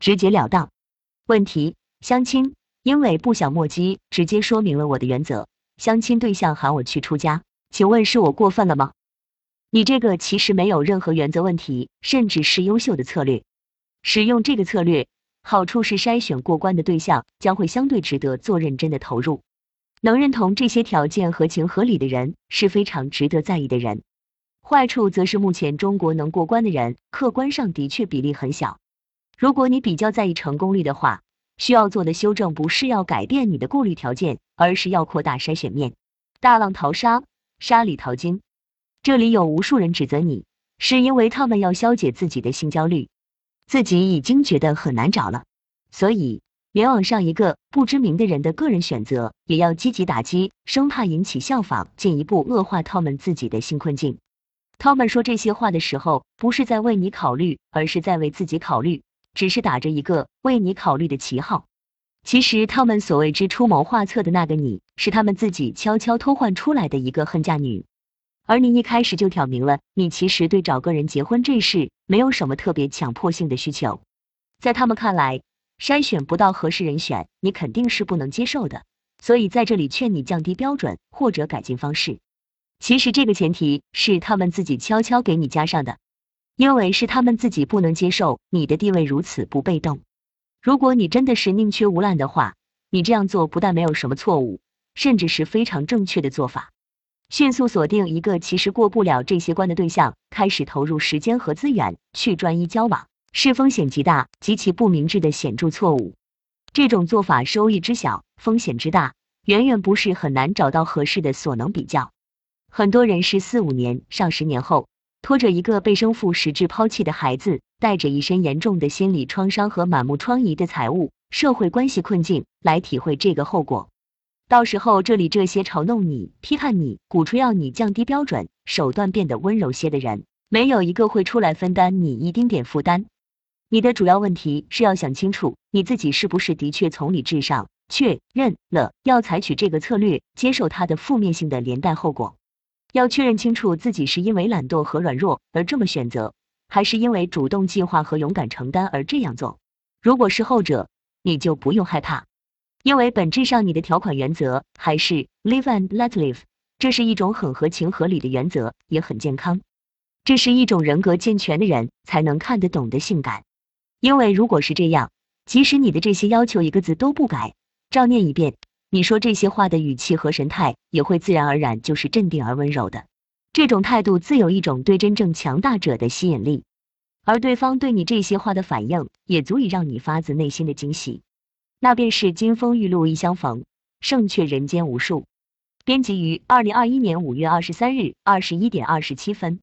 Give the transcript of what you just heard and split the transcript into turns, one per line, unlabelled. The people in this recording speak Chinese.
直截了当。问题：相亲，因为不想墨迹，直接说明了我的原则。相亲对象喊我去出家，请问是我过分了吗？你这个其实没有任何原则问题，甚至是优秀的策略。使用这个策略，好处是筛选过关的对象将会相对值得做认真的投入。能认同这些条件合情合理的人是非常值得在意的人。坏处则是目前中国能过关的人，客观上的确比例很小。如果你比较在意成功率的话，需要做的修正不是要改变你的过滤条件，而是要扩大筛选面。大浪淘沙，沙里淘金。这里有无数人指责你，是因为他们要消解自己的性焦虑，自己已经觉得很难找了，所以联网上一个不知名的人的个人选择，也要积极打击，生怕引起效仿，进一步恶化他们自己的性困境。他们说这些话的时候，不是在为你考虑，而是在为自己考虑，只是打着一个为你考虑的旗号。其实他们所谓之出谋划策的那个你，是他们自己悄悄偷换出来的一个恨嫁女。而你一开始就挑明了，你其实对找个人结婚这事没有什么特别强迫性的需求。在他们看来，筛选不到合适人选，你肯定是不能接受的。所以在这里劝你降低标准或者改进方式。其实这个前提是他们自己悄悄给你加上的，因为是他们自己不能接受你的地位如此不被动。如果你真的是宁缺毋滥的话，你这样做不但没有什么错误，甚至是非常正确的做法。迅速锁定一个其实过不了这些关的对象，开始投入时间和资源去专一交往，是风险极大、极其不明智的显著错误。这种做法收益之小，风险之大，远远不是很难找到合适的所能比较。很多人是四五年、上十年后，拖着一个被生父实质抛弃的孩子，带着一身严重的心理创伤和满目疮痍的财务、社会关系困境，来体会这个后果。到时候，这里这些嘲弄你、批判你、鼓吹要你降低标准、手段变得温柔些的人，没有一个会出来分担你一丁点负担。你的主要问题是要想清楚，你自己是不是的确从理智上确认了要采取这个策略，接受它的负面性的连带后果。要确认清楚自己是因为懒惰和软弱而这么选择，还是因为主动计划和勇敢承担而这样做。如果是后者，你就不用害怕。因为本质上你的条款原则还是 live and let live，这是一种很合情合理的原则，也很健康。这是一种人格健全的人才能看得懂的性感。因为如果是这样，即使你的这些要求一个字都不改，照念一遍，你说这些话的语气和神态也会自然而然就是镇定而温柔的。这种态度自有一种对真正强大者的吸引力，而对方对你这些话的反应也足以让你发自内心的惊喜。那便是金风玉露一相逢，胜却人间无数。编辑于二零二一年五月二十三日二十一点二十七分。